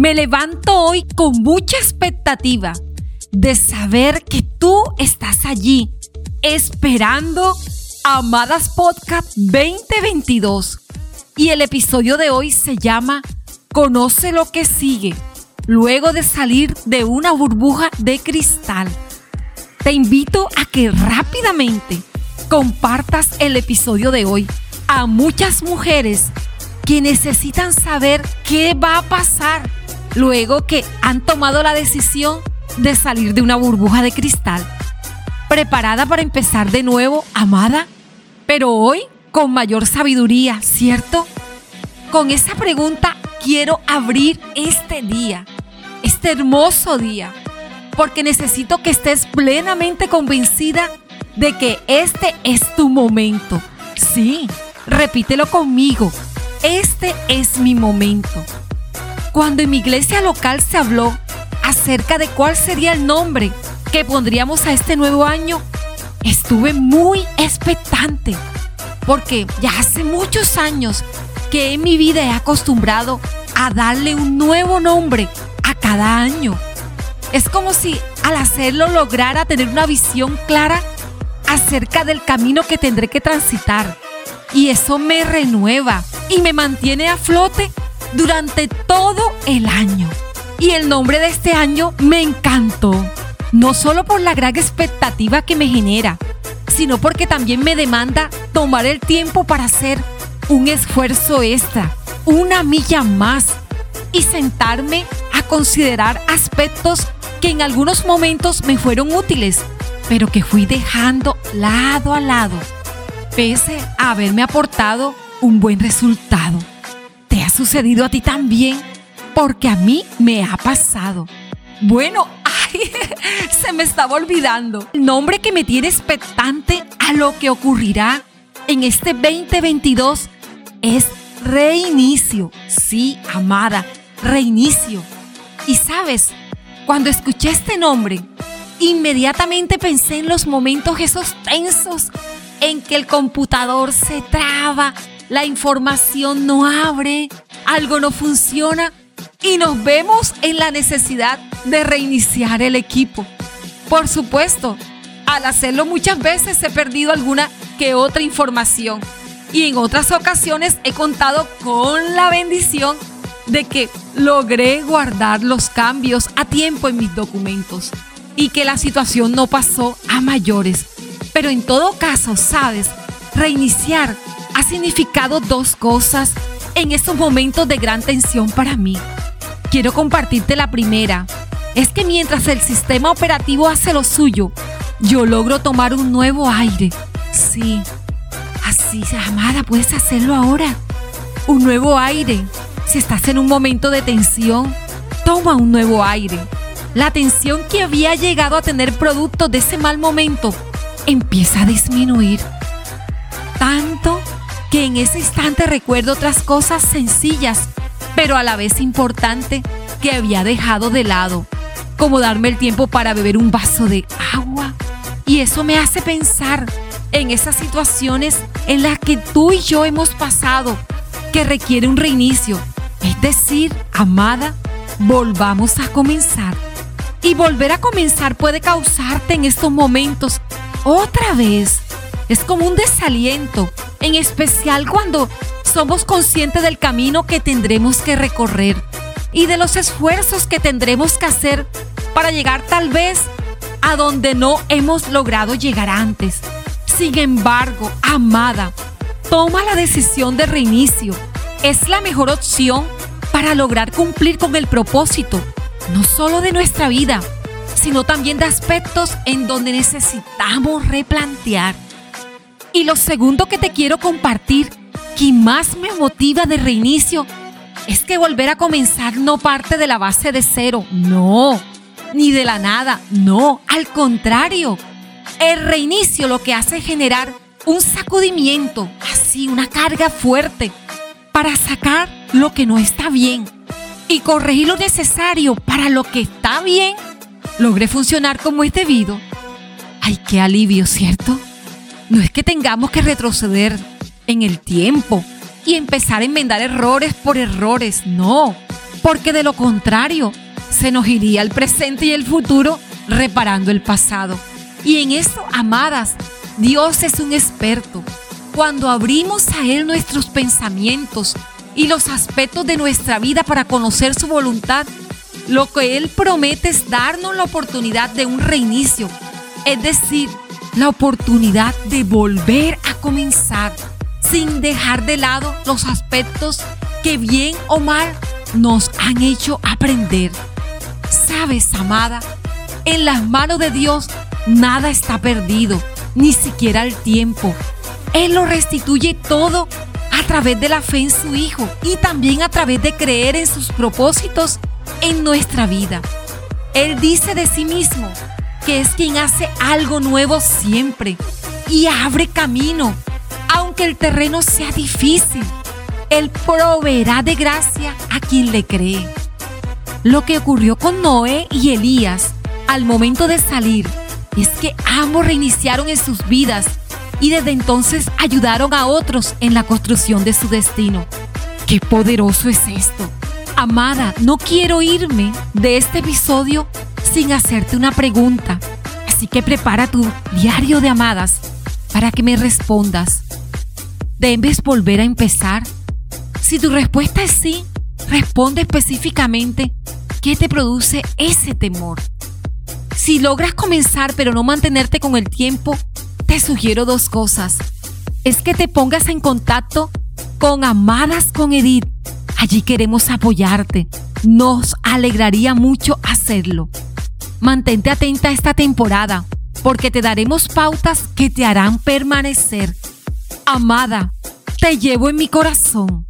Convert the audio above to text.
Me levanto hoy con mucha expectativa de saber que tú estás allí esperando Amadas Podcast 2022. Y el episodio de hoy se llama Conoce lo que sigue, luego de salir de una burbuja de cristal. Te invito a que rápidamente compartas el episodio de hoy a muchas mujeres que necesitan saber qué va a pasar luego que han tomado la decisión de salir de una burbuja de cristal. ¿Preparada para empezar de nuevo, amada? Pero hoy con mayor sabiduría, ¿cierto? Con esa pregunta quiero abrir este día, este hermoso día, porque necesito que estés plenamente convencida de que este es tu momento. Sí, repítelo conmigo, este es mi momento. Cuando en mi iglesia local se habló acerca de cuál sería el nombre que pondríamos a este nuevo año, estuve muy expectante, porque ya hace muchos años que en mi vida he acostumbrado a darle un nuevo nombre a cada año. Es como si al hacerlo lograra tener una visión clara acerca del camino que tendré que transitar. Y eso me renueva y me mantiene a flote durante todo el año. Y el nombre de este año me encantó, no solo por la gran expectativa que me genera, sino porque también me demanda tomar el tiempo para hacer un esfuerzo extra, una milla más y sentarme a considerar aspectos que en algunos momentos me fueron útiles, pero que fui dejando lado a lado, pese a haberme aportado un buen resultado sucedido a ti también? Porque a mí me ha pasado. Bueno, ay, se me estaba olvidando. El nombre que me tiene expectante a lo que ocurrirá en este 2022 es reinicio. Sí, amada, reinicio. Y sabes, cuando escuché este nombre, inmediatamente pensé en los momentos esos tensos en que el computador se traba, la información no abre, algo no funciona y nos vemos en la necesidad de reiniciar el equipo. Por supuesto, al hacerlo muchas veces he perdido alguna que otra información y en otras ocasiones he contado con la bendición de que logré guardar los cambios a tiempo en mis documentos y que la situación no pasó a mayores. Pero en todo caso, sabes, reiniciar ha significado dos cosas en estos momentos de gran tensión para mí. Quiero compartirte la primera. Es que mientras el sistema operativo hace lo suyo, yo logro tomar un nuevo aire. Sí, así, amada, puedes hacerlo ahora. Un nuevo aire. Si estás en un momento de tensión, toma un nuevo aire. La tensión que había llegado a tener producto de ese mal momento empieza a disminuir. Tanto que en ese instante recuerdo otras cosas sencillas, pero a la vez importantes que había dejado de lado, como darme el tiempo para beber un vaso de agua. Y eso me hace pensar en esas situaciones en las que tú y yo hemos pasado, que requiere un reinicio. Es decir, amada, volvamos a comenzar. Y volver a comenzar puede causarte en estos momentos otra vez. Es como un desaliento, en especial cuando somos conscientes del camino que tendremos que recorrer y de los esfuerzos que tendremos que hacer para llegar tal vez a donde no hemos logrado llegar antes. Sin embargo, amada, toma la decisión de reinicio. Es la mejor opción para lograr cumplir con el propósito, no solo de nuestra vida, sino también de aspectos en donde necesitamos replantear y lo segundo que te quiero compartir, que más me motiva de reinicio, es que volver a comenzar no parte de la base de cero, no, ni de la nada, no, al contrario. El reinicio lo que hace es generar un sacudimiento, así, una carga fuerte, para sacar lo que no está bien y corregir lo necesario para lo que está bien, logre funcionar como es debido. Ay, qué alivio, ¿cierto? No es que tengamos que retroceder en el tiempo y empezar a enmendar errores por errores, no. porque de lo contrario se nos iría el presente y el futuro reparando el pasado. Y en esto, amadas, Dios es un experto. Cuando abrimos a Él nuestros pensamientos y los aspectos de nuestra vida para conocer su voluntad, lo que Él promete es darnos la oportunidad de un reinicio, es decir, la oportunidad de volver a comenzar sin dejar de lado los aspectos que bien o mal nos han hecho aprender. Sabes, amada, en las manos de Dios nada está perdido, ni siquiera el tiempo. Él lo restituye todo a través de la fe en su Hijo y también a través de creer en sus propósitos en nuestra vida. Él dice de sí mismo que es quien hace algo nuevo siempre y abre camino, aunque el terreno sea difícil. Él proveerá de gracia a quien le cree. Lo que ocurrió con Noé y Elías al momento de salir es que ambos reiniciaron en sus vidas y desde entonces ayudaron a otros en la construcción de su destino. ¡Qué poderoso es esto! Amada, no quiero irme de este episodio sin hacerte una pregunta. Así que prepara tu diario de amadas para que me respondas. ¿Debes volver a empezar? Si tu respuesta es sí, responde específicamente qué te produce ese temor. Si logras comenzar pero no mantenerte con el tiempo, te sugiero dos cosas. Es que te pongas en contacto con Amadas con Edith. Allí queremos apoyarte. Nos alegraría mucho hacerlo. Mantente atenta esta temporada porque te daremos pautas que te harán permanecer. Amada, te llevo en mi corazón.